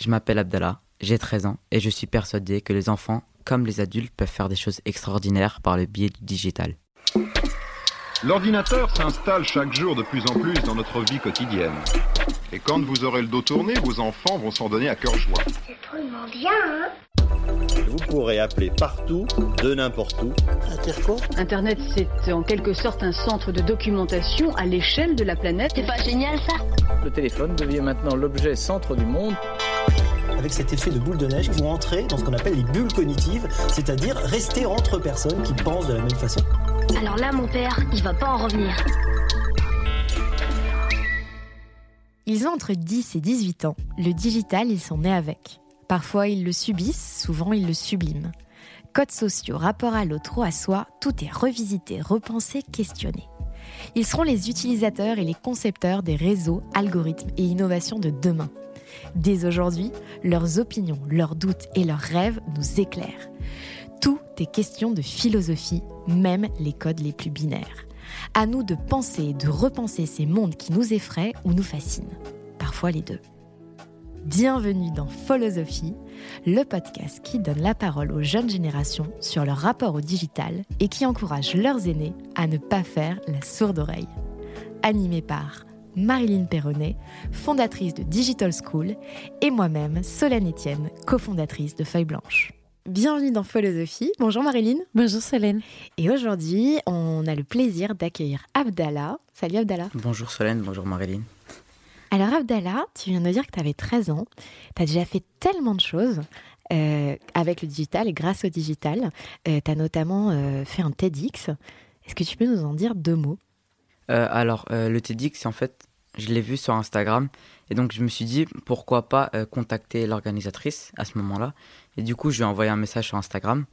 Je m'appelle Abdallah, j'ai 13 ans et je suis persuadé que les enfants, comme les adultes, peuvent faire des choses extraordinaires par le biais du digital. L'ordinateur s'installe chaque jour de plus en plus dans notre vie quotidienne. Et quand vous aurez le dos tourné, vos enfants vont s'en donner à cœur joie. C'est drôlement bien, hein Vous pourrez appeler partout, de n'importe où. Internet, c'est en quelque sorte un centre de documentation à l'échelle de la planète. C'est pas génial ça? Le téléphone devient maintenant l'objet centre du monde. Avec cet effet de boule de neige, vont entrer dans ce qu'on appelle les bulles cognitives, c'est-à-dire rester entre personnes qui pensent de la même façon. Alors là, mon père, il va pas en revenir. Ils ont entre 10 et 18 ans. Le digital, ils sont nés avec. Parfois, ils le subissent, souvent, ils le subliment. Codes sociaux, rapport à l'autre ou à soi, tout est revisité, repensé, questionné. Ils seront les utilisateurs et les concepteurs des réseaux, algorithmes et innovations de demain. Dès aujourd'hui, leurs opinions, leurs doutes et leurs rêves nous éclairent. Tout est question de philosophie, même les codes les plus binaires. À nous de penser et de repenser ces mondes qui nous effraient ou nous fascinent. Parfois les deux. Bienvenue dans Philosophie, le podcast qui donne la parole aux jeunes générations sur leur rapport au digital et qui encourage leurs aînés à ne pas faire la sourde oreille. Animé par Marilyn Perronnet, fondatrice de Digital School, et moi-même, Solène Etienne, cofondatrice de Feuille Blanche. Bienvenue dans Philosophie. Bonjour Marilyn. Bonjour Solène. Et aujourd'hui, on a le plaisir d'accueillir Abdallah. Salut Abdallah. Bonjour Solène, bonjour Marilyn. Alors Abdallah, tu viens de dire que tu avais 13 ans. Tu as déjà fait tellement de choses euh, avec le digital et grâce au digital. tu as notamment euh, fait un TEDx. Est-ce que tu peux nous en dire deux mots? Euh, alors, euh, le TEDx, en fait, je l'ai vu sur Instagram. Et donc, je me suis dit, pourquoi pas euh, contacter l'organisatrice à ce moment-là. Et du coup, je lui ai envoyé un message sur Instagram.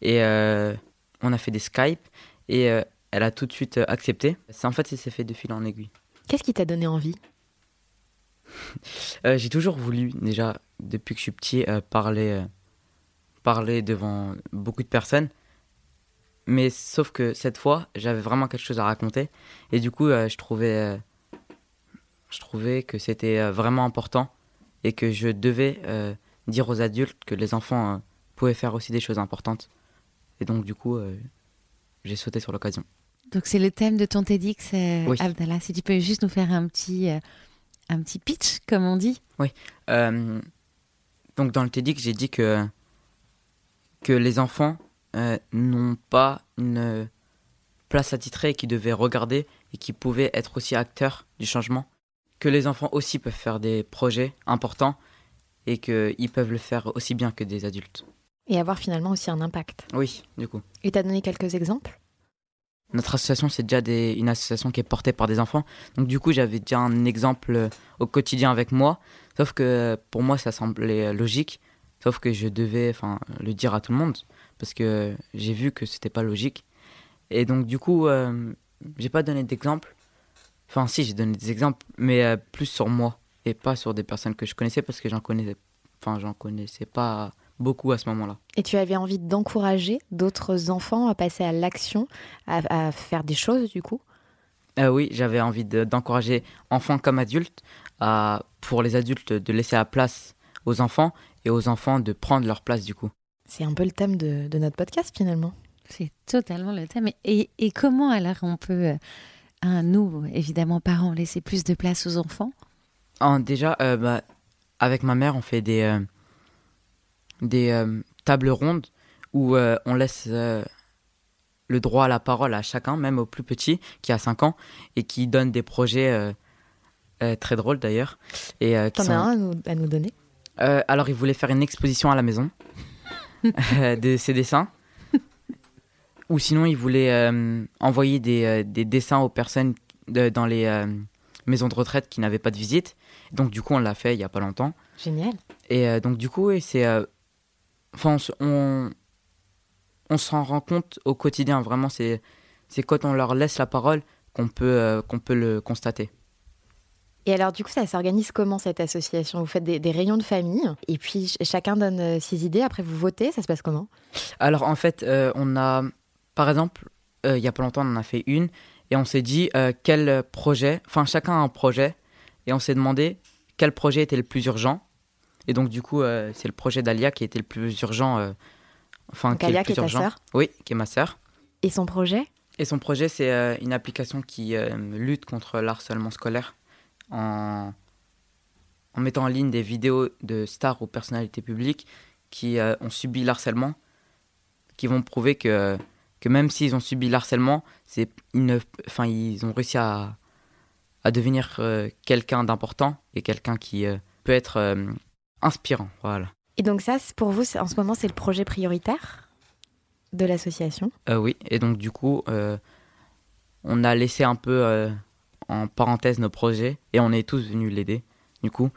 Et euh, on a fait des Skype. Et euh, elle a tout de suite accepté. C'est en fait, ça s'est fait de fil en aiguille. Qu'est-ce qui t'a donné envie? J'ai toujours voulu, déjà, depuis que je suis petit, parler, parler devant beaucoup de personnes. Mais sauf que cette fois, j'avais vraiment quelque chose à raconter. Et du coup, je, trouvais, je trouvais que c'était euh, vraiment important et que je devais euh, dire aux adultes que les enfants euh, pouvaient faire aussi des choses importantes. Et donc, du coup, euh, j'ai sauté sur l'occasion. Donc c'est le thème de ton TEDx, Oui. Abdallah. Si tu peux juste nous faire un petit, un petit pitch, comme on dit. Euh, donc dans le TEDx, j'ai dit que, que les enfants n'ont pas une place attitrée et qui devaient regarder et qui pouvaient être aussi acteurs du changement. Que les enfants aussi peuvent faire des projets importants et qu'ils peuvent le faire aussi bien que des adultes. Et avoir finalement aussi un impact. Oui, du coup. Et t'as donné quelques exemples? Notre association, c'est déjà des- une association qui est portée par des enfants. Donc du coup, j'avais déjà un exemple euh, au quotidien avec moi. Sauf que pour moi, ça semblait euh, logique. Sauf que je devais enfin, le dire à tout le monde. Parce que j'ai vu que c'était pas logique. Et donc du coup, euh, j'ai pas donné d'exemple. Enfin si, j'ai donné des exemples, mais euh, plus sur moi. Et pas sur des personnes que je connaissais parce que j'en connaissais, enfin, j'en connaissais pas beaucoup à ce moment-là. Et tu avais envie d'encourager d'autres enfants à passer à l'action, à, à faire des choses du coup? Euh, oui, j'avais envie de- d'encourager enfants comme adultes, à, pour les adultes de laisser la place aux enfants et aux enfants de prendre leur place du coup. C'est un peu le thème de, de notre podcast finalement. C'est totalement le thème. Et, et comment alors on peut, un, nous, évidemment, parents, laisser plus de place aux enfants? En- déjà, euh, bah, avec ma mère, on fait des, euh, des euh, tables rondes où euh, on laisse euh, le droit à la parole à chacun, même au plus petit qui a 5 ans et qui donne des projets euh, euh, très drôles d'ailleurs. Et, euh, T'en sont- as un à nous, à nous donner? Euh, alors, il voulait faire une exposition à la maison de ses dessins. Ou sinon, il voulait euh, envoyer des, euh, des dessins aux personnes de- dans les, euh, maison de retraite qui n'avait pas de visite. Donc du coup, on l'a fait il y a pas longtemps. Génial. Et donc du coup, c'est, enfin, on, on, s'en rend compte au quotidien. Vraiment, c'est, quand on leur laisse la parole qu'on peut, euh, qu'on peut le constater. Et alors, du coup, ça s'organise comment cette association? Vous faites des, des réunions de famille et puis ch- chacun donne ses idées. Après, vous votez. Ça se passe comment? Alors en fait, euh, on a, par exemple, euh, il y a pas longtemps, on en a fait une et on s'est dit euh, quel projet, enfin chacun a un projet et on s'est demandé quel projet était le plus urgent. Et donc du coup, euh, c'est le projet d'Alia qui était le plus urgent. enfin, qui est Alia, le plus qui est ta urgent. sœur Oui, qui est ma sœur. Et son projet? Et son projet, c'est une application qui lutte contre l'harcèlement scolaire en, en mettant en ligne des vidéos de stars ou personnalités publiques qui ont subi l'harcèlement, qui vont prouver que, que même s'ils ont subi l'harcèlement, c'est, ils, ne- enfin, ils ont réussi à, à devenir euh, quelqu'un d'important et quelqu'un qui euh, peut être euh, inspirant. Voilà. Et donc ça, pour vous, en ce moment, c'est le projet prioritaire de l'association? Euh, oui, et donc du coup, on a laissé un peu en parenthèse nos projets et on est tous venus l'aider, du coup,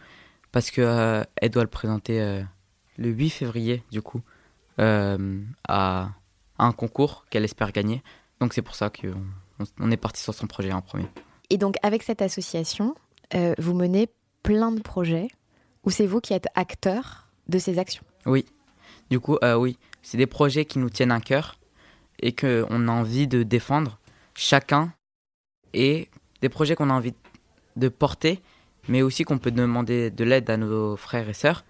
parce que euh, elle doit le présenter le 8 février, du coup, à, à un concours qu'elle espère gagner. Donc c'est pour ça qu'on on- on est parti sur son projet en premier. Et donc, avec cette association, euh, vous menez plein de projets où c'est vous qui êtes acteur de ces actions? Oui, du coup, euh, oui, c'est des projets qui nous tiennent à cœur et qu'on a envie de défendre chacun et des projets qu'on a envie de porter, mais aussi qu'on peut demander de l'aide à nos frères et sœurs.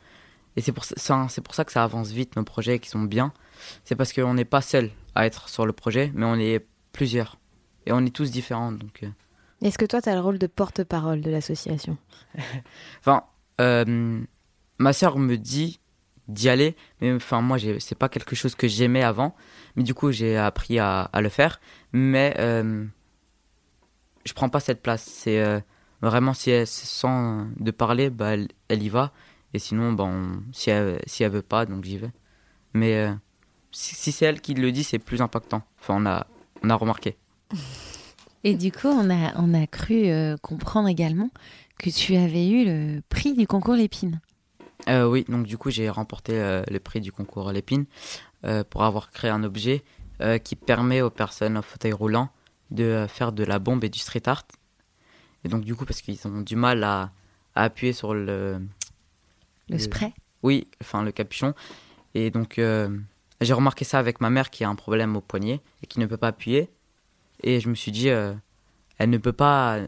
Et c'est pour ça, c'est pour ça que ça avance vite, nos projets qui sont bien. C'est parce qu'on n'est pas seul à être sur le projet, mais on est plusieurs. Et on est tous différents. Donc, euh, Est-ce que toi, tu as le rôle de porte-parole de l'association? Enfin, euh, ma sœur me dit d'y aller, mais enfin moi c'est pas quelque chose que j'aimais avant, mais du coup j'ai appris à, à le faire, mais euh, je prends pas cette place. C'est euh, vraiment si elle se sent de parler, bah elle, elle y va, et sinon bon si elle si elle veut pas, donc j'y vais. Mais euh, si, si c'est elle qui le dit, c'est plus impactant. Enfin on a on a remarqué. Et du coup, on a, on a cru euh, comprendre également que tu avais eu le prix du concours Lépine. Euh, oui, donc du coup j'ai remporté le prix du concours Lépine pour avoir créé un objet qui permet aux personnes en fauteuil roulant de faire de la bombe et du street art. Et donc du coup parce qu'ils ont du mal à, à appuyer sur le... Le spray Oui, enfin le capuchon. Et donc euh, j'ai remarqué ça avec ma mère qui a un problème au poignet et qui ne peut pas appuyer. Et je me suis dit, euh, elle ne peut pas euh,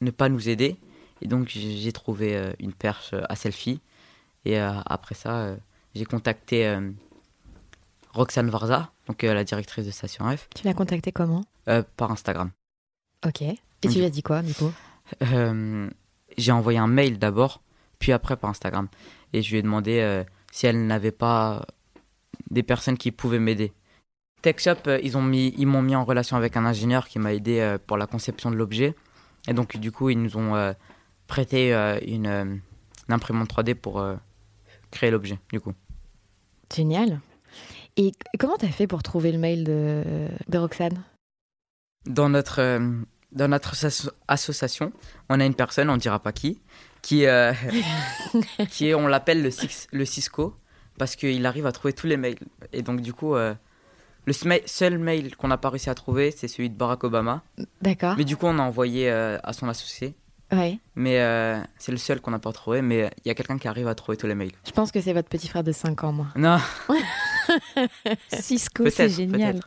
ne pas nous aider. Et donc j'ai trouvé euh, une perche à selfie. Et après ça, j'ai contacté Roxane Varza, donc la directrice de Station F, Tu l'as contacté comment? Par Instagram. Ok. Et tu lui as dit quoi, du coup? J'ai envoyé un mail d'abord, puis après par Instagram. Et je lui ai demandé euh, si elle n'avait pas des personnes qui pouvaient m'aider. TechShop, euh, ils ont mis, ils m'ont mis en relation avec un ingénieur qui m'a aidé euh, pour la conception de l'objet. Et donc du coup, ils nous ont prêté une, une imprimante 3D pour créer l'objet. Du coup. Génial. Et comment t'as fait pour trouver le mail de, de Roxane? Dans notre, dans notre asso- association, on a une personne, on dira pas qui, qui, euh, qui est, on l'appelle le, Cis- le Cisco, parce qu'il arrive à trouver tous les mails. Et donc, du coup, euh, le seul mail qu'on n'a pas réussi à trouver, c'est celui de Barack Obama. D'accord. Mais du coup, on a envoyé euh, à son associé. Ouais. Mais euh, c'est le seul qu'on n'a pas trouvé. Mais il y a quelqu'un qui arrive à trouver tous les mails. Je pense que c'est votre petit frère de 5 ans, moi. Non, Cisco, c'est génial.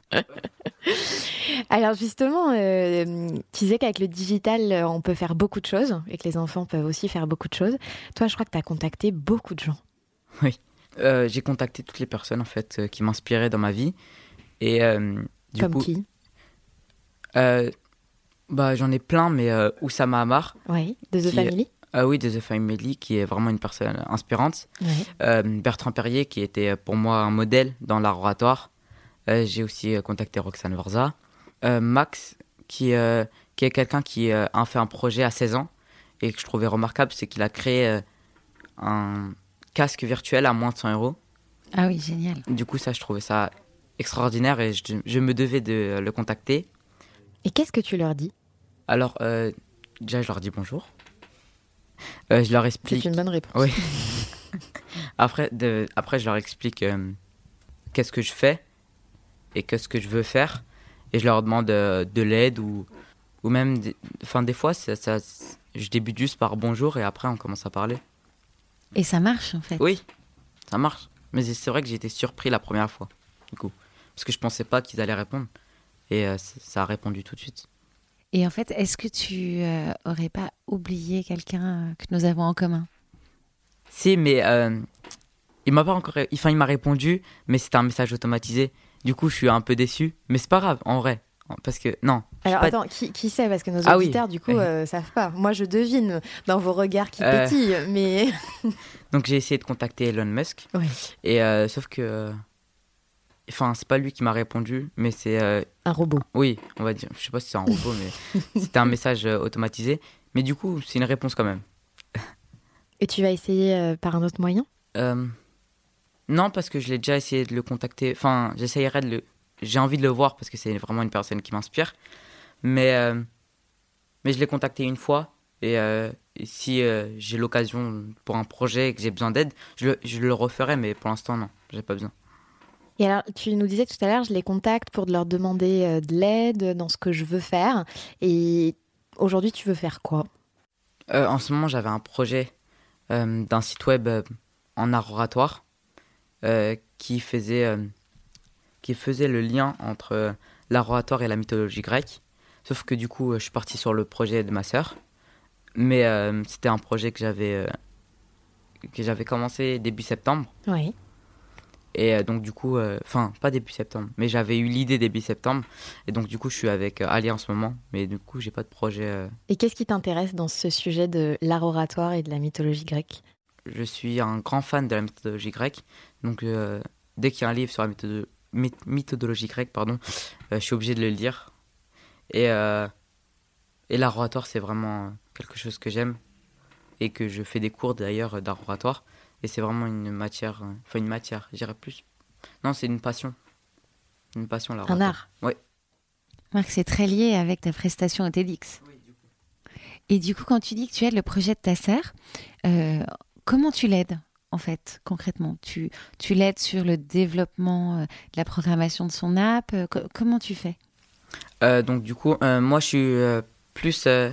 Alors justement, euh, tu disais qu'avec le digital, euh, on peut faire beaucoup de choses et que les enfants peuvent aussi faire beaucoup de choses. Toi, je crois que tu as contacté beaucoup de gens. Euh, J'ai contacté toutes les personnes en fait qui m'inspiraient dans ma vie. Et euh, du Comme coup, qui? Bah, j'en ai plein, mais Oussama Hamar. Oui, de The Qui Family Ah oui, de The Family, qui est vraiment une personne inspirante. Euh, Bertrand Perrier, qui était euh, pour moi un modèle dans l'art oratoire. Euh, J'ai aussi contacté Roxane Varza. Euh, Max, qui, qui est quelqu'un qui a fait un projet à 16 ans et que je trouvais remarquable, c'est qu'il a créé un casque virtuel à moins de 100 euros. Ah oui, génial. Du coup, ça, je trouvais ça extraordinaire et je, je me devais de le contacter. Et qu'est-ce que tu leur dis? Alors, déjà, je leur dis bonjour. Euh, je leur explique. C'est une bonne réponse. Oui. après, de... après, je leur explique euh, qu'est-ce que je fais et qu'est-ce que je veux faire. Et je leur demande euh, de l'aide ou, ou même. des- Enfin, des fois, ça, ça- je débute juste par bonjour et après, on commence à parler. Et ça marche en fait. Oui, ça marche. Mais c'est vrai que j'ai été surpris la première fois, du coup. Parce que je pensais pas qu'ils allaient répondre. Et euh, ça a répondu tout de suite. Et en fait, est-ce que tu euh, aurais pas oublié quelqu'un euh, que nous avons en commun? Si, mais euh, il m'a pas encore. Enfin, il m'a répondu, mais c'était un message automatisé. Du coup, je suis un peu déçu. Mais c'est pas grave, en vrai. Parce que, non. Alors pas- attends, qui, qui sait? Parce que nos Ah oui. auditeurs, du coup, euh, savent pas. Moi, je devine dans vos regards qui Euh. pétillent, mais... Donc, j'ai essayé de contacter Elon Musk. Oui. Et euh, sauf que. Enfin, c'est pas lui qui m'a répondu, mais c'est. euh, Un robot. Oui, on va dire. Je sais pas si c'est un robot, mais c'était un message euh, automatisé. Mais du coup, c'est une réponse quand même. Et tu vas essayer euh, par un autre moyen? Euh, non, parce que je l'ai déjà essayé de le contacter. Enfin, j'essayerai de le. J'ai envie de le voir parce que c'est vraiment une personne qui m'inspire. Mais, euh, mais je l'ai contacté une fois. Et, euh, et si euh, j'ai l'occasion pour un projet et que j'ai besoin d'aide, je, le- je le referai. Mais pour l'instant, non, j'ai pas besoin. Et alors, tu nous disais tout à l'heure, je les contacte pour leur demander euh, de l'aide dans ce que je veux faire. Et aujourd'hui, tu veux faire quoi? Euh, en ce moment, j'avais un projet euh, d'un site web euh, en art oratoire qui, faisait, qui faisait le lien entre l'art oratoire et la mythologie grecque. Sauf que du coup, je suis parti sur le projet de ma sœur. Mais c'était un projet que j'avais que j'avais commencé début septembre. Oui. Et euh, donc du coup, euh, enfin pas début septembre, mais j'avais eu l'idée début septembre. Et donc du coup, je suis avec euh, Ali en ce moment. Mais du coup, j'ai pas de projet. Et qu'est-ce qui t'intéresse dans ce sujet de l'art oratoire et de la mythologie grecque? Je suis un grand fan de la méthodologie grecque. Donc, euh, dès qu'il y a un livre sur la méthode- méthodologie grecque, pardon, euh, je suis obligé de le lire. Et, euh, et l'art oratoire, c'est vraiment quelque chose que j'aime et que je fais des cours d'ailleurs d'art oratoire. Et c'est vraiment une matière, euh, enfin une matière, je dirais plus. Non, c'est une passion. Une passion, l'art Un art. Ouais. Marc, c'est très lié avec ta prestation au TEDx. Et du coup, quand tu dis que tu aides le projet de ta sœur, euh, comment tu l'aides en fait, concrètement? Tu, tu l'aides sur le développement euh, de la programmation de son app? Euh, co- Comment tu fais? Euh, donc du coup, moi je suis plus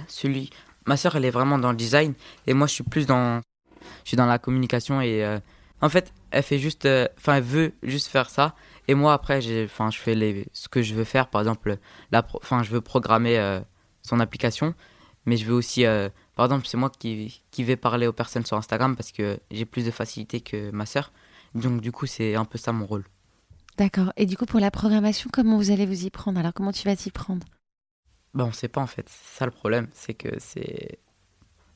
celui. Ma sœur, elle est vraiment dans le design et moi je suis plus dans. Je suis dans la communication et euh, en fait, elle fait juste. euh, Enfin, elle veut juste faire ça et moi après, j'ai. Enfin, je fais les ce que je veux faire. Par exemple, la. Enfin, je veux programmer euh, son application, mais je veux aussi. par exemple, c'est moi qui qui vais parler aux personnes sur Instagram parce que j'ai plus de facilité que ma sœur. Donc du coup, c'est un peu ça mon rôle. D'accord. Et du coup, pour la programmation, comment vous allez vous y prendre? Alors, comment tu vas t'y prendre? Bah, on sait pas en fait. C'est ça le problème, c'est que c'est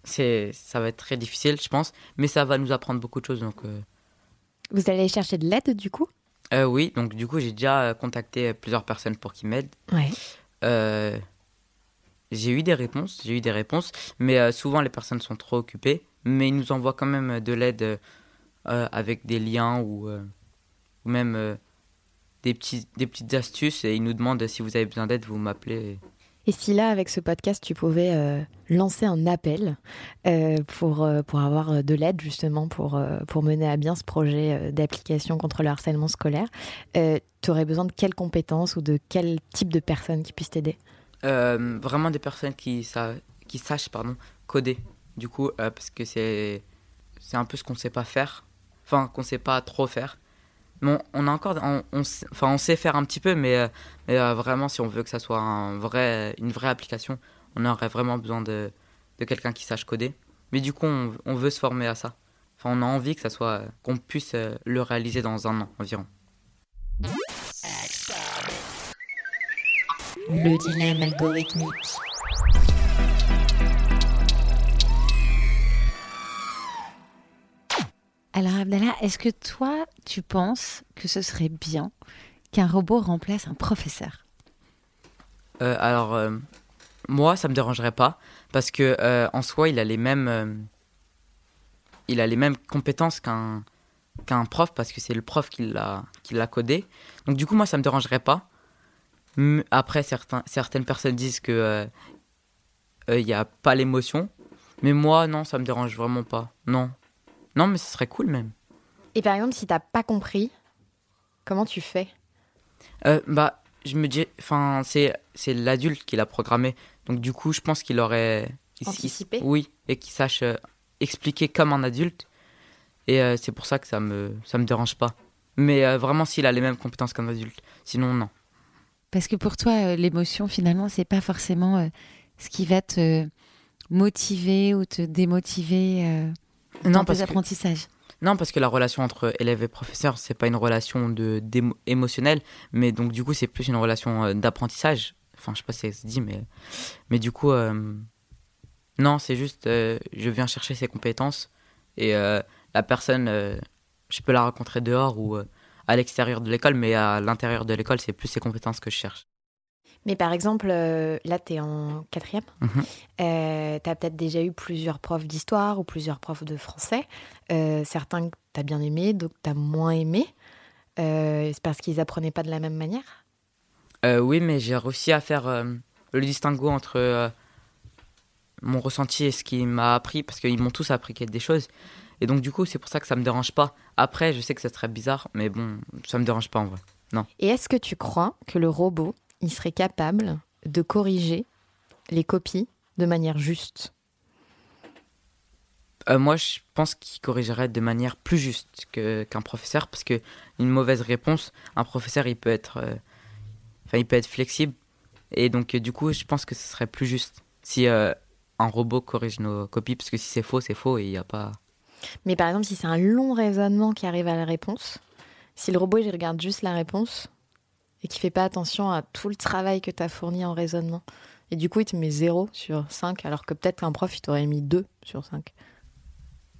c'est ça va être très difficile, je pense, mais ça va nous apprendre beaucoup de choses donc euh, Vous allez chercher de l'aide, du coup? Euh, oui, donc du coup, j'ai déjà euh, contacté plusieurs personnes pour qu'ils m'aident. Ouais. Euh, j'ai eu des réponses, j'ai eu des réponses, mais souvent les personnes sont trop occupées, mais ils nous envoient quand même de l'aide avec des liens ou, ou même des, petits, des petites astuces et ils nous demandent si vous avez besoin d'aide, vous m'appelez. Et si là, avec ce podcast, tu pouvais euh, lancer un appel euh, pour, euh, pour avoir de l'aide justement pour, pour mener à bien ce projet d'application contre le harcèlement scolaire, tu aurais besoin de quelles compétences ou de quel type de personnes qui puissent t'aider? Vraiment des personnes qui, sa- qui sachent pardon, coder, du coup, parce que c'est un peu ce qu'on sait pas faire, enfin qu'on sait pas trop faire. On, a encore, on, sait, faire un petit peu, mais, euh, euh, vraiment si on veut que ça soit une vraie application, on aurait vraiment besoin de, quelqu'un qui sache coder. Mais du coup, on, veut se former à ça. Enfin, on a envie que ça soit, qu'on puisse euh, le réaliser dans un an environ. Alors, Abdallah, est-ce que toi, tu penses que ce serait bien qu'un robot remplace un professeur? Euh, alors, euh, moi, ça me dérangerait pas parce que euh, en soi, il a les mêmes, il a les mêmes compétences qu'un qu'un prof parce que c'est le prof qui l'a codé. Donc du coup, moi, ça me dérangerait pas. Après, certaines personnes disent que il n'y a pas l'émotion. Mais moi, non, ça me dérange vraiment pas. Non. Non, mais ce serait cool même. Et par exemple, si t'as pas compris, comment tu fais? Euh, bah, je me dis, enfin, c'est c'est l'adulte qui l'a programmé, donc du coup, je pense qu'il aurait qu'il- Anticipé? Oui, et qu'il sache euh, expliquer comme un adulte. Et euh, c'est pour ça que ça me ça me dérange pas. Mais euh, vraiment, s'il a les mêmes compétences qu'un adulte, sinon non. Parce que pour toi, l'émotion, finalement, c'est pas forcément euh, ce qui va te motiver ou te démotiver euh, Non, dans parce tes que-. Non, parce que la relation entre élève et professeur, c'est pas une relation de émotionnelle, mais donc du coup, c'est plus une relation euh, d'apprentissage. Enfin, je sais pas si ça se dit, mais mais du coup, euh, non, c'est juste, euh, je viens chercher ses compétences et euh, la personne, je peux la rencontrer dehors ou à l'extérieur de l'école, mais à l'intérieur de l'école, c'est plus ses compétences que je cherche. Mais par exemple, euh, là, tu es en quatrième. Mhm. Euh, tu as peut-être déjà eu plusieurs profs d'histoire ou plusieurs profs de français. Euh, certains que tu as bien aimé, d'autres que tu as moins aimé. Euh, c'est parce qu'ils apprenaient pas de la même manière? Oui, mais j'ai réussi à faire le distinguo entre mon ressenti et ce qu'il m'a appris, parce qu'ils m'ont tous appris des choses. Et donc, du coup, c'est pour ça que ça me dérange pas. Après, je sais que ça serait bizarre, mais bon, ça me dérange pas en vrai. Non. Et est-ce que tu crois que le robot, il serait capable de corriger les copies de manière juste Euh, moi, je pense qu'il corrigerait de manière plus juste qu'un professeur, parce que une mauvaise réponse, un professeur, il peut être, euh, enfin, il peut être flexible. Et donc, euh, du coup, je pense que ce serait plus juste si euh, un robot corrige nos copies, parce que si c'est faux, c'est faux et il n'y a pas. Mais par exemple, si c'est un long raisonnement qui arrive à la réponse, si le robot il regarde juste la réponse et qui fait pas attention à tout le travail que tu as fourni en raisonnement, et du coup il te met 0 sur 5, alors que peut-être qu'un prof il t'aurait mis 2 sur 5.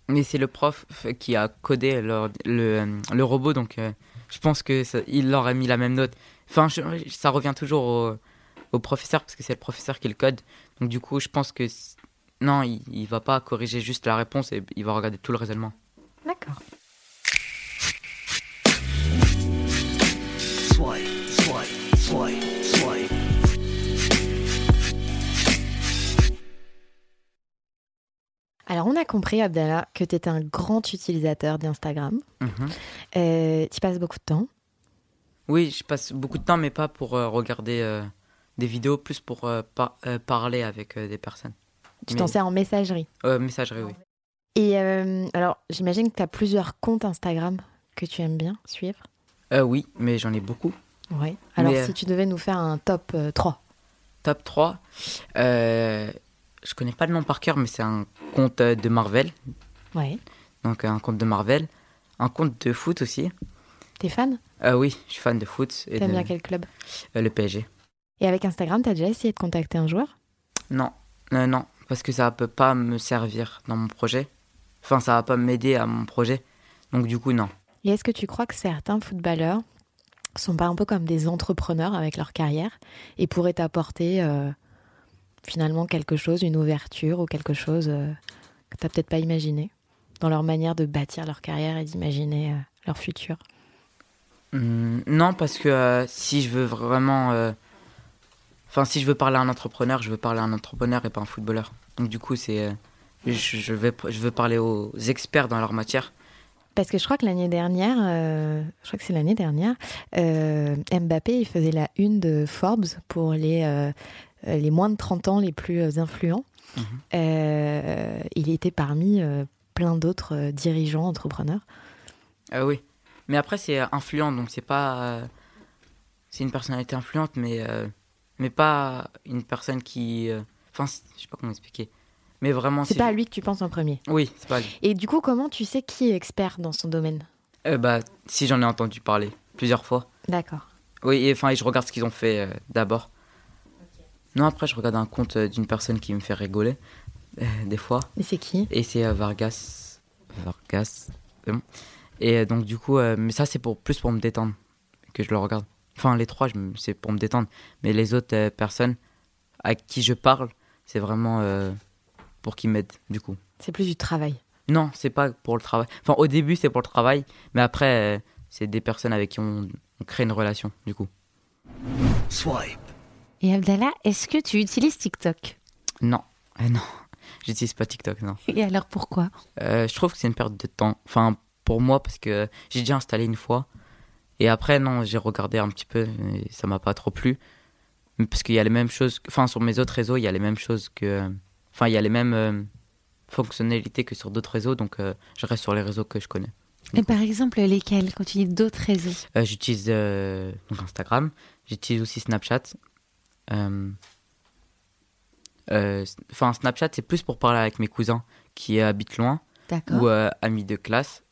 Mais c'est le prof qui a codé le, le, le robot, donc euh, je pense que ça- il aurait mis la même note. Enfin, je- ça revient toujours au, au professeur parce que c'est le professeur qui le code. Donc du coup, je pense que non, il, il va pas corriger juste la réponse et il va regarder tout le raisonnement. D'accord. Compris, Abdallah, que tu étais un grand utilisateur d'Instagram. Mhm. Euh, tu passes beaucoup de temps. Oui, je passe beaucoup de temps, mais pas pour euh, regarder euh, des vidéos, plus pour par- parler avec des personnes. Tu Mais- t'en sers en messagerie. Messagerie, oui. Et alors, j'imagine que tu as plusieurs comptes Instagram que tu aimes bien suivre. Oui, mais j'en ai beaucoup. Ouais. Alors, Mais, si tu devais nous faire un top euh, 3. Top 3. Je connais pas le nom par cœur, mais c'est un compte euh, de Marvel. Ouais. Donc un compte de Marvel. Un compte de foot aussi. T'es fan? Euh, oui, je suis fan de foot. T'aimes de- bien quel club? Euh, Le PSG. Et avec Instagram, t'as déjà essayé de contacter un joueur? Non, euh, non, parce que ça peut pas me servir dans mon projet. Enfin, ça va pas m'aider à mon projet. Donc du coup, non. Et est-ce que tu crois que certains footballeurs sont pas un peu comme des entrepreneurs avec leur carrière et pourraient t'apporter euh, finalement quelque chose, une ouverture ou quelque chose euh, que t'as peut-être pas imaginé dans leur manière de bâtir leur carrière et d'imaginer euh, leur futur? Hum, non, parce que euh, si je veux vraiment... Enfin, si je veux parler à un entrepreneur, je veux parler à un entrepreneur et pas un footballeur. Donc du coup, c'est... je, je vais, je veux parler aux experts dans leur matière. Parce que je crois que l'année dernière, euh, je crois que c'est l'année dernière, euh, Mbappé il faisait la une de Forbes pour les, euh, les moins de 30 ans les plus euh, influents. Mhm. Euh, il était parmi euh, plein d'autres euh, dirigeants, entrepreneurs. Euh, oui. Mais après, c'est euh, influent, donc c'est pas. euh, c'est une personnalité influente, mais, euh, mais pas une personne qui. euh, Enfin, je sais pas comment expliquer. Mais vraiment. C'est pas à lui que tu penses en premier. Oui, c'est pas à lui. Et du coup, comment tu sais qui est expert dans son domaine? Euh, bah, si j'en ai entendu parler plusieurs fois. D'accord. Oui, et, enfin, je regarde ce qu'ils ont fait euh, d'abord. Non, après, je regarde un compte euh, d'une personne qui me fait rigoler, euh, des fois. Et c'est qui? Et c'est euh, Vargas. Vargas. c'est bon. Et euh, donc, du coup, euh, mais ça, c'est pour, plus pour me détendre que je le regarde. Enfin, les trois, c'est pour me détendre. Mais les autres euh, personnes à qui je parle, c'est vraiment euh, pour qu'ils m'aident, du coup. C'est plus du travail. Non, c'est pas pour le travail. Enfin, au début, c'est pour le travail. Mais après, euh, c'est des personnes avec qui on, on crée une relation, du coup. Swipe. Et Abdallah, est-ce que tu utilises TikTok Non. Ah non, j'utilise pas TikTok, non. Et alors pourquoi Euh, je trouve que c'est une perte de temps. Enfin, pour moi, parce que j'ai déjà installé une fois. Et après, non, j'ai regardé un petit peu et ça m'a pas trop plu. Parce qu'il y a les mêmes choses. Enfin, sur mes autres réseaux, il y a les mêmes choses que. Enfin, il y a les mêmes euh, fonctionnalités que sur d'autres réseaux. Donc, euh, je reste sur les réseaux que je connais. Et par exemple, lesquels Quand tu dis d'autres réseaux? Euh, j'utilise euh, Instagram. J'utilise aussi Snapchat. Euh, euh, Enfin, Snapchat, c'est plus pour parler avec mes cousins qui habitent loin. Ou euh, amis de classe.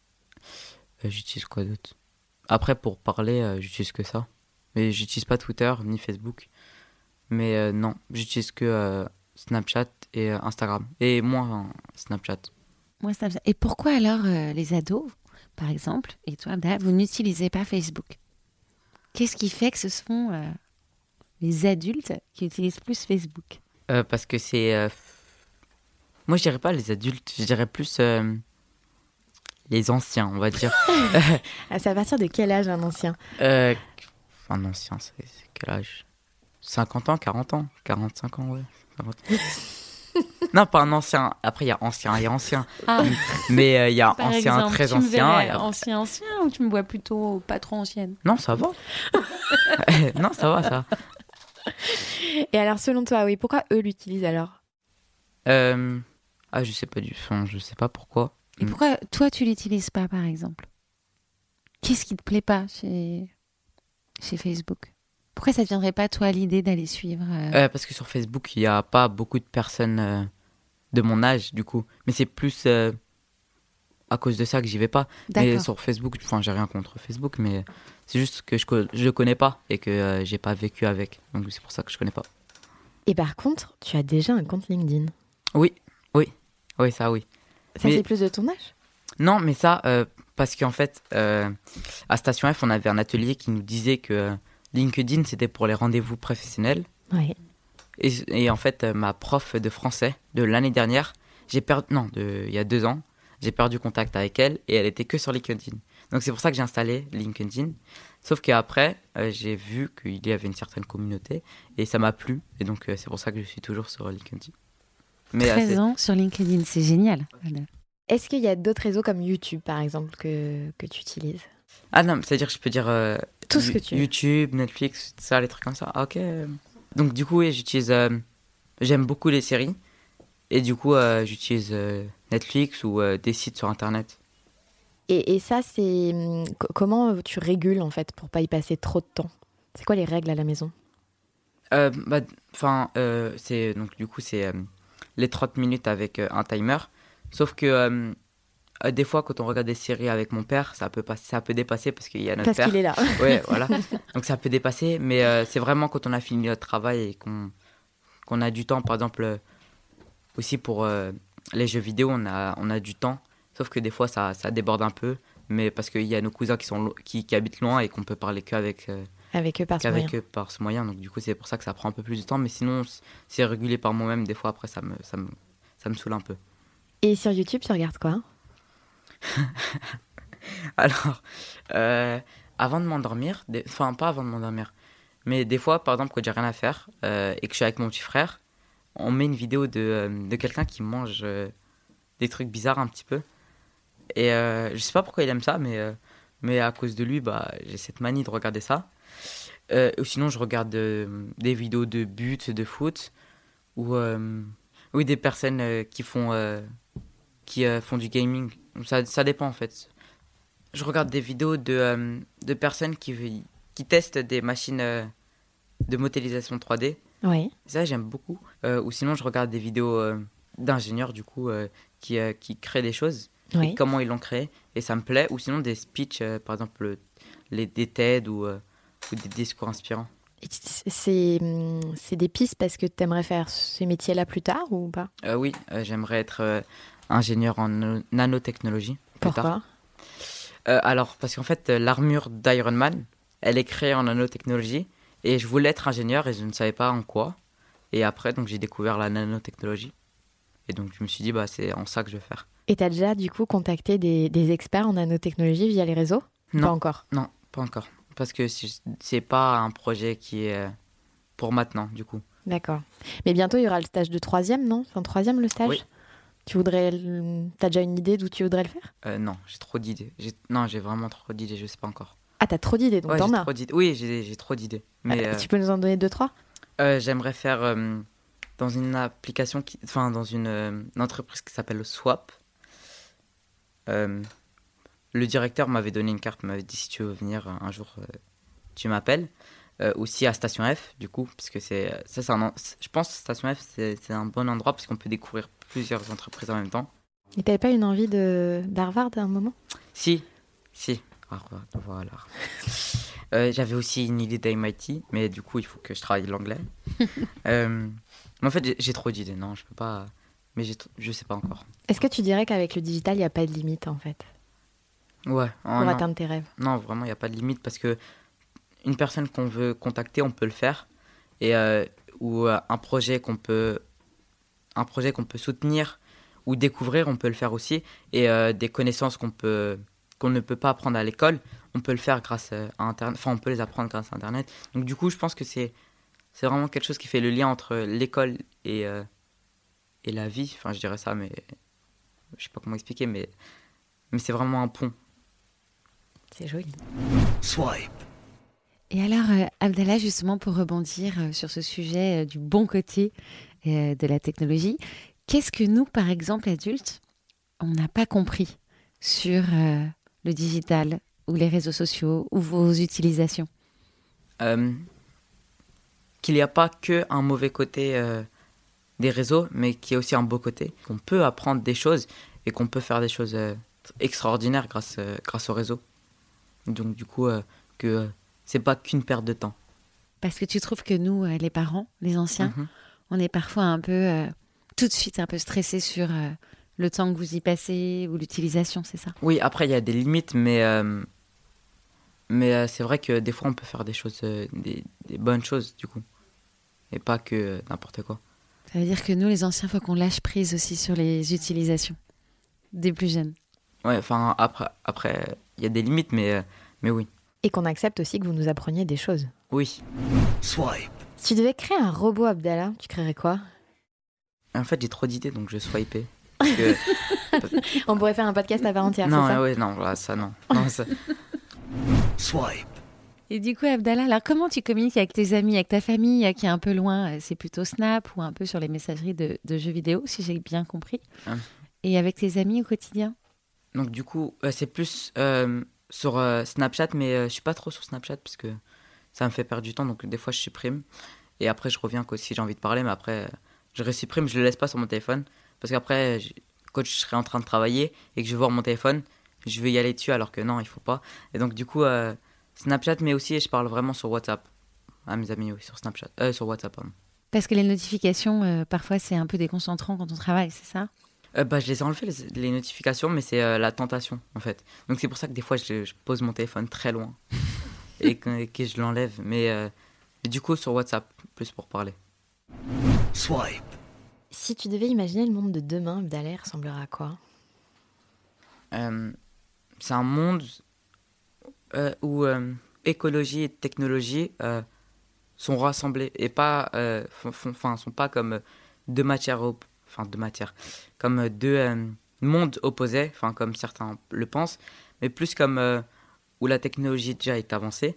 J'utilise quoi d'autre? Après, pour parler, j'utilise que ça. Mais j'utilise pas Twitter ni Facebook. Mais non, j'utilise que Snapchat et Instagram. Et moins euh, Snapchat. Moi, me- Et pourquoi alors euh, les ados, par exemple, et toi, vous n'utilisez pas Facebook? Qu'est-ce qui fait que ce sont euh, les adultes qui utilisent plus Facebook Euh, parce que c'est. euh, Moi, je dirais pas les adultes, je dirais plus euh, les anciens, on va dire. Ah, c'est à partir de quel âge un ancien? Un ancien, c'est quel âge? 50 ans, 40 ans? 45 ans, ouais. 50. non, pas un ancien. Après, il y a ancien et ancien. Ah. Mais il y a Par ancien, exemple, très tu me ancien. verrais et après- ancien, ancien, ou tu me vois plutôt pas trop ancienne? Non, ça va. non, ça va, ça. Et alors, selon toi, oui, pourquoi eux l'utilisent alors? Euh, Ah, je sais pas du fond, je sais pas pourquoi. Et pourquoi toi, tu l'utilises pas, par exemple? Qu'est-ce qui te plaît pas chez, chez Facebook? Pourquoi ça ne viendrait pas, toi, l'idée d'aller suivre euh, Euh, parce que sur Facebook, il n'y a pas beaucoup de personnes euh, de mon âge, du coup. Mais c'est plus euh, à cause de ça que j'y vais pas. Mais sur Facebook, enfin, j'ai rien contre Facebook, mais c'est juste que je je connais pas et que euh, j'ai pas vécu avec. Donc c'est pour ça que je connais pas. Et par contre, tu as déjà un compte LinkedIn. Oui, oui, oui, ça, oui. Ça, Mais- c'est plus de ton âge? Non, mais ça, euh, parce qu'en fait, euh, à Station F, on avait un atelier qui nous disait que euh, LinkedIn, c'était pour les rendez-vous professionnels. Oui. Et, et en fait, ma prof de français de l'année dernière, j'ai perdu, non, de, il y a deux ans, j'ai perdu contact avec elle et elle était que sur LinkedIn. Donc c'est pour ça que j'ai installé LinkedIn. Sauf qu'après, euh, j'ai vu qu'il y avait une certaine communauté et ça m'a plu. Et donc euh, c'est pour ça que je suis toujours sur LinkedIn. euh, 13 c'est- ans sur LinkedIn, c'est génial. Voilà. Est-ce qu'il y a d'autres réseaux comme YouTube, par exemple, que, que tu utilises? Ah non, c'est-à-dire que je peux dire euh, Tout ce que You- tu veux. YouTube, Netflix, ça, les trucs comme ça. Ah, ok. Donc du coup, oui, j'utilise. euh, J'aime beaucoup les séries et du coup, euh, j'utilise euh, Netflix ou euh, des sites sur Internet. et, et ça, c'est hum, co- comment tu régules en fait pour pas y passer trop de temps? C'est quoi les règles à la maison? Euh, bah, Enfin, euh, c'est donc du coup, c'est euh, les 30 minutes avec un timer. Sauf que euh, des fois, quand on regarde des séries avec mon père, ça peut, passer, ça peut dépasser parce qu'il y a notre Parce père. qu'il est là. Ouais, voilà. Donc ça peut dépasser, mais euh, c'est vraiment quand on a fini notre travail et qu'on qu'on a du temps, par exemple, euh, aussi pour euh, les jeux vidéo, on a, on a du temps. Sauf que des fois, ça, ça déborde un peu, mais parce qu'il y a nos cousins qui, sont qui, qui habitent loin et qu'on peut parler qu'avec euh, Avec eux par ce qu'avec moyen. eux par ce moyen. Donc du coup, c'est pour ça que ça prend un peu plus de temps. Mais sinon, c'est régulé par moi-même. Des fois, après, ça me, ça me, ça me saoule un peu. Et sur YouTube, tu regardes quoi? Alors, euh, avant de m'endormir, enfin pas avant de m'endormir, mais des fois, par exemple, quand j'ai rien à faire euh, et que je suis avec mon petit frère, on met une vidéo de, euh, de quelqu'un qui mange euh, des trucs bizarres un petit peu. Et euh, je sais pas pourquoi il aime ça, mais, mais à cause de lui, bah, j'ai cette manie de regarder ça. Ou sinon, je regarde des vidéos de but, de foot, ou, ou des personnes qui font, qui font du gaming. Ça, ça dépend en fait. Je regarde des vidéos de, de personnes qui, qui testent des machines de modélisation 3D. Oui. Ça, j'aime beaucoup. Euh, ou sinon, je regarde des vidéos euh, d'ingénieurs, du coup, euh, qui, qui créent des choses. Oui. Et comment ils l'ont créé. Et ça me plaît. Ou sinon, des speeches, par exemple, les, des TED ou, ou des discours inspirants. C'est hum, c'est des pistes parce que tu aimerais faire ces métiers-là plus tard ou pas? Oui, j'aimerais être ingénieur en nano- nanotechnologie. plus tard. Pourquoi? Alors, parce qu'en fait, l'armure d'Iron Man, elle est créée en nanotechnologie. Et je voulais être ingénieur et je ne savais pas en quoi. Et après, donc, j'ai découvert la nanotechnologie. Et donc, je me suis dit, bah, c'est en ça que je vais faire. Et tu as déjà du coup contacté des, des experts en nanotechnologie via les réseaux? Non. Pas encore? Non, pas encore. Parce que c'est pas un projet qui est euh, pour maintenant, du coup. D'accord. Mais bientôt, il y aura le stage de troisième, non? C'est en troisième le stage? Oui. Tu voudrais. T'as déjà une idée d'où tu voudrais le faire? Euh, non, j'ai trop d'idées. Non, j'ai vraiment trop d'idées, je sais pas encore. Ah, t'as trop d'idées, donc Ouais, t'en as. Oui, j'ai trop d'idées. Mais Euh, euh, Tu peux nous en donner deux, trois? euh, j'aimerais faire euh, dans une application, qui... enfin dans une, euh, une entreprise qui s'appelle Swap. Euh, le directeur m'avait donné une carte, m'avait dit si tu veux venir un jour, euh, tu m'appelles. Euh, aussi à Station F, du coup, parce que c'est ça, c'est un, en- je pense que Station F c'est c'est un bon endroit parce qu'on peut découvrir plusieurs entreprises en même temps. Et t'avais pas une envie de d'Harvard à un moment? Si, si. Ah, voilà. Euh, J'avais aussi une idée d'MIT, mais du coup, il faut que je travaille l'anglais. Euh, mais en fait, j'ai- trop d'idées. Non, je peux pas. Mais je sais pas encore. Est-ce que tu dirais qu'avec le digital, il n'y a pas de limite en fait? Ouais. oh, pour non. atteindre tes rêves Non, vraiment, il n'y a pas de limite parce que une personne qu'on veut contacter, on peut le faire. Et, euh, ou euh, un projet qu'on peut, un projet qu'on peut soutenir ou découvrir, on peut le faire aussi. Et euh, des connaissances qu'on peut, qu'on ne peut pas apprendre à l'école, on peut le faire grâce euh, à Internet. Enfin, on peut les apprendre grâce à Internet. Donc, du coup, je pense que c'est, c'est vraiment quelque chose qui fait le lien entre l'école et, euh, et la vie. Enfin, je dirais ça, mais je sais pas comment expliquer, mais, mais c'est vraiment un pont. C'est joli. Swipe. Et alors, euh, Abdallah, justement, pour rebondir sur ce sujet euh, du bon côté de la technologie, qu'est-ce que nous, par exemple, adultes, on n'a pas compris sur euh, le digital ou les réseaux sociaux ou vos utilisations? Euh, qu'il n'y a pas que un mauvais côté euh, des réseaux, mais qu'il y a aussi un beau côté. Qu'on peut apprendre des choses et qu'on peut faire des choses euh, extraordinaires grâce, grâce au réseau. Donc du coup, que c'est pas qu'une perte de temps. Parce que tu trouves que nous, les parents, les anciens, Mhm. on est parfois un peu, tout de suite, un peu stressés sur le temps que vous y passez ou l'utilisation, c'est ça? Oui, après il y a des limites, mais euh, mais euh, c'est vrai que des fois on peut faire des choses, euh, des, des bonnes choses du coup, et pas que euh, n'importe quoi. Ça veut dire que nous, les anciens, faut qu'on lâche prise aussi sur les utilisations des plus jeunes. Ouais, enfin après après il y a des limites, mais euh, mais oui, Et qu'on accepte aussi que vous nous appreniez des choses. oui. Swipe. Si tu devais créer un robot Abdallah, tu créerais quoi? En fait j'ai trop d'idées donc je swipais. Que- On pourrait faire un podcast à part entière, non, ça ouais, non, voilà, ça non. Non, ça- Swipe. Et du coup, Abdallah, alors comment tu communiques avec tes amis, avec ta famille euh, qui est un peu loin euh, C'est plutôt Snap ou un peu sur les messageries de, de jeux vidéo, si j'ai bien compris. Ah. Et avec tes amis au quotidien Donc du coup, euh, c'est plus euh, sur euh, Snapchat, mais euh, je suis pas trop sur Snapchat parce que ça me fait perdre du temps, donc des fois je supprime. Et après je reviens que si j'ai envie de parler, mais après je resupprime, je le laisse pas sur mon téléphone. Parce qu'après, quand je serai en train de travailler et que je vais voir mon téléphone, je vais y aller dessus alors que non, il faut pas. Et donc du coup, euh, Snapchat, mais aussi je parle vraiment sur WhatsApp. À mes amis, oui, sur Snapchat. Euh, sur WhatsApp, pardon. Parce que les notifications, euh, parfois, c'est un peu déconcentrant quand on travaille, c'est ça? Euh, bah, je les ai enlevées, les, les notifications, mais c'est euh, la tentation, en fait. Donc, c'est pour ça que des fois, je, je pose mon téléphone très loin et que, que je l'enlève. Mais, euh, mais du coup, sur WhatsApp, plus pour parler. Swipe. Si tu devais imaginer le monde de demain, Abdallah il ressemblerait à quoi Euh, c'est un monde euh, où euh, écologie et technologie sont rassemblées et pas, enfin, sont pas comme deux matières, enfin deux matières, comme deux mondes opposés, enfin comme certains le pensent, mais plus comme où la technologie déjà est avancée.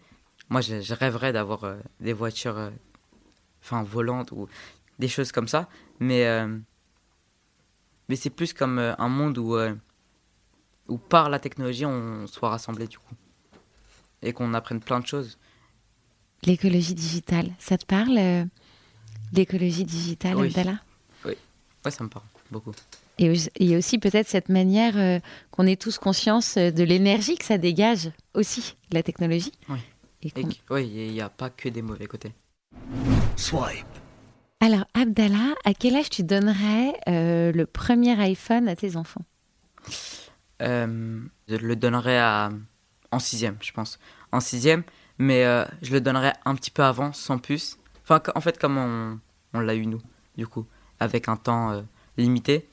Moi, je, je rêverais d'avoir des voitures, enfin volantes ou des choses comme ça, mais euh, mais c'est plus comme euh, un monde où euh, où par la technologie on soit rassemblés du coup et qu'on apprenne plein de choses. L'écologie digitale, ça te parle euh, L'écologie digitale, Oui. Abdallah? Oui, ouais, ça me parle beaucoup. Et aussi- et aussi peut-être cette manière euh, qu'on ait tous conscience de l'énergie que ça dégage aussi, la technologie. Oui, il n'y a pas que des mauvais côtés. Swipe. Alors, Abdallah, à quel âge tu donnerais euh, le premier iPhone à tes enfants? Euh, je le donnerai à, en sixième, je pense. En sixième, mais euh, je le donnerai un petit peu avant, sans puce. Enfin, en fait, comme on, on l'a eu nous, du coup, avec un temps euh, limité.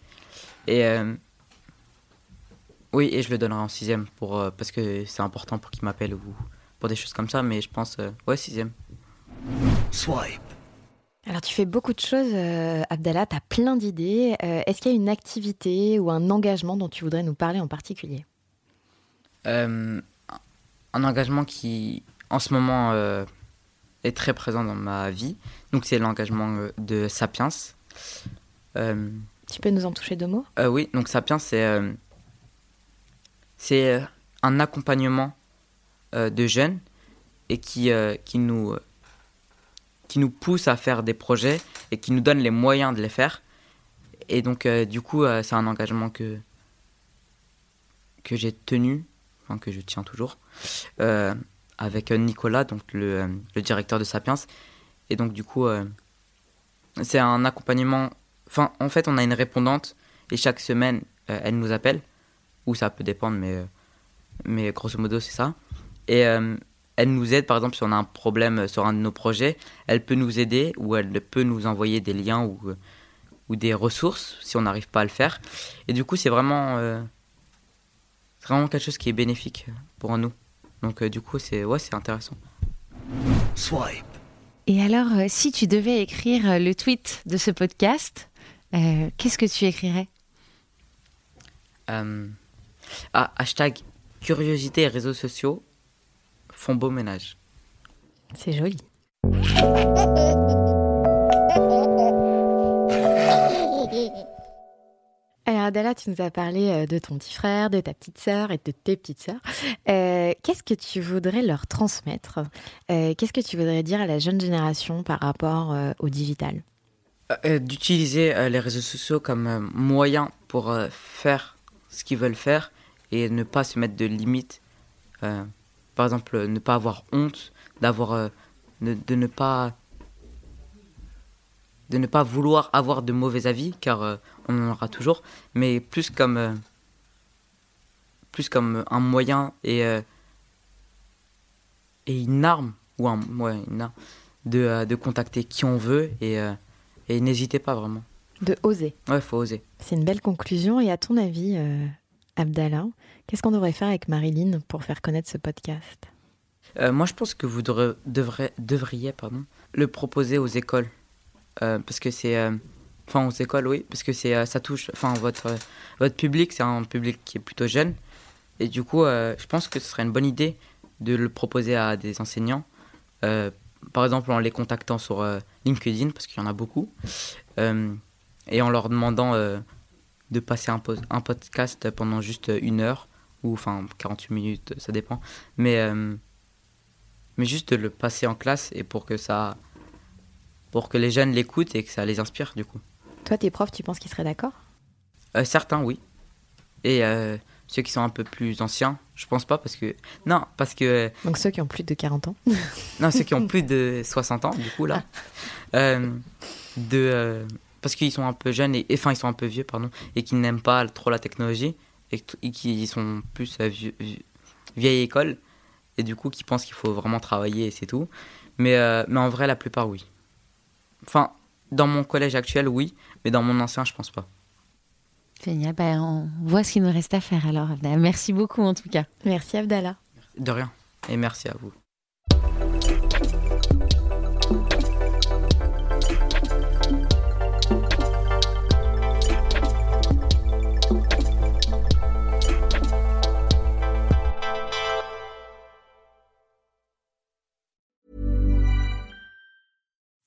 Et euh, oui, et je le donnerai en sixième pour, euh, parce que c'est important pour qu'il m'appelle ou pour des choses comme ça, mais je pense, euh, ouais, sixième. Swipe. Alors tu fais beaucoup de choses, euh, Abdallah, tu as plein d'idées. Euh, Est-ce qu'il y a une activité ou un engagement dont tu voudrais nous parler en particulier? Euh, un engagement qui, en ce moment, est très présent dans ma vie. Donc, c'est l'engagement de Sapiens. Tu peux nous en toucher deux mots? oui, donc Sapiens, c'est c'est un accompagnement de jeunes et qui, qui, nous, qui nous pousse à faire des projets et qui nous donne les moyens de les faire. Et donc, euh, du coup, euh, c'est un engagement que, que j'ai tenu, enfin que je tiens toujours, euh, avec Nicolas, donc le, le directeur de Sapiens. Et donc, du coup, c'est un accompagnement. Enfin, en fait, on a une répondante et chaque semaine, elle nous appelle, ou ça peut dépendre, mais, mais grosso modo, c'est ça. Et elle nous aide, par exemple, si on a un problème sur un de nos projets, elle peut nous aider ou elle peut nous envoyer des liens ou, euh, ou des ressources si on n'arrive pas à le faire. Et du coup, c'est vraiment, euh, c'est vraiment quelque chose qui est bénéfique pour nous. Donc, euh, du coup, c'est ouais, c'est intéressant. Swipe. Et alors, euh, si tu devais écrire euh, le tweet de ce podcast, euh, qu'est-ce que tu écrirais? Euh, ah, hashtag curiosité et réseaux sociaux font beau ménage. C'est joli. Alors Adala, tu nous as parlé euh, de ton petit frère, de ta petite sœur et de tes petites sœurs. Euh, Qu'est-ce que tu voudrais leur transmettre? Euh, Qu'est-ce que tu voudrais dire à la jeune génération par rapport euh, au digital? D'utiliser euh, les réseaux sociaux comme moyen pour euh, faire ce qu'ils veulent faire et ne pas se mettre de limites. Par exemple, ne pas avoir honte d'avoir, euh, de, de ne pas de ne pas vouloir avoir de mauvais avis car euh, on en aura toujours, mais plus comme euh, plus comme un moyen et euh, et une arme ou un ouais, une arme de, euh, de contacter qui on veut et, euh, et n'hésitez pas vraiment. De oser. Ouais, faut oser. C'est une belle conclusion. Et à ton avis, Abdallah, qu'est-ce qu'on devrait faire avec Marilyn pour faire connaître ce podcast? Euh, moi, je pense que vous devrez, devriez pardon, le proposer aux écoles. Euh, parce que c'est. euh, Enfin, aux écoles, oui. Parce que ça touche. Enfin, votre, votre public, c'est un public qui est plutôt jeune. Et du coup, je pense que ce serait une bonne idée de le proposer à des enseignants. Par exemple, en les contactant sur LinkedIn, parce qu'il y en a beaucoup. Et en leur demandant de passer un, po- un podcast pendant juste une heure. Ou enfin, 48 minutes, ça dépend. Mais. euh, mais juste de le passer en classe et pour que ça pour que les jeunes l'écoutent et que ça les inspire du coup. Toi, tes profs, tu penses qu'ils seraient d'accord? Euh, certains oui. Et euh, ceux qui sont un peu plus anciens, je pense pas parce que non, parce que Donc ceux qui ont plus de 40 ans non, ceux qui ont plus de 60 ans du coup là. De parce qu'ils sont un peu jeunes et enfin ils sont un peu vieux pardon et qui n'aiment pas trop la technologie et, et qui sont plus euh, vieux- vieux- vieille école et du coup qui pensent qu'il faut vraiment travailler et c'est tout. Mais euh, mais en vrai la plupart oui. Enfin dans mon collège actuel oui, mais dans mon ancien je pense pas. Génial, ben, on voit ce qu'il nous reste à faire alors. Abdallah. Merci beaucoup en tout cas. Merci Abdallah. De rien et merci à vous.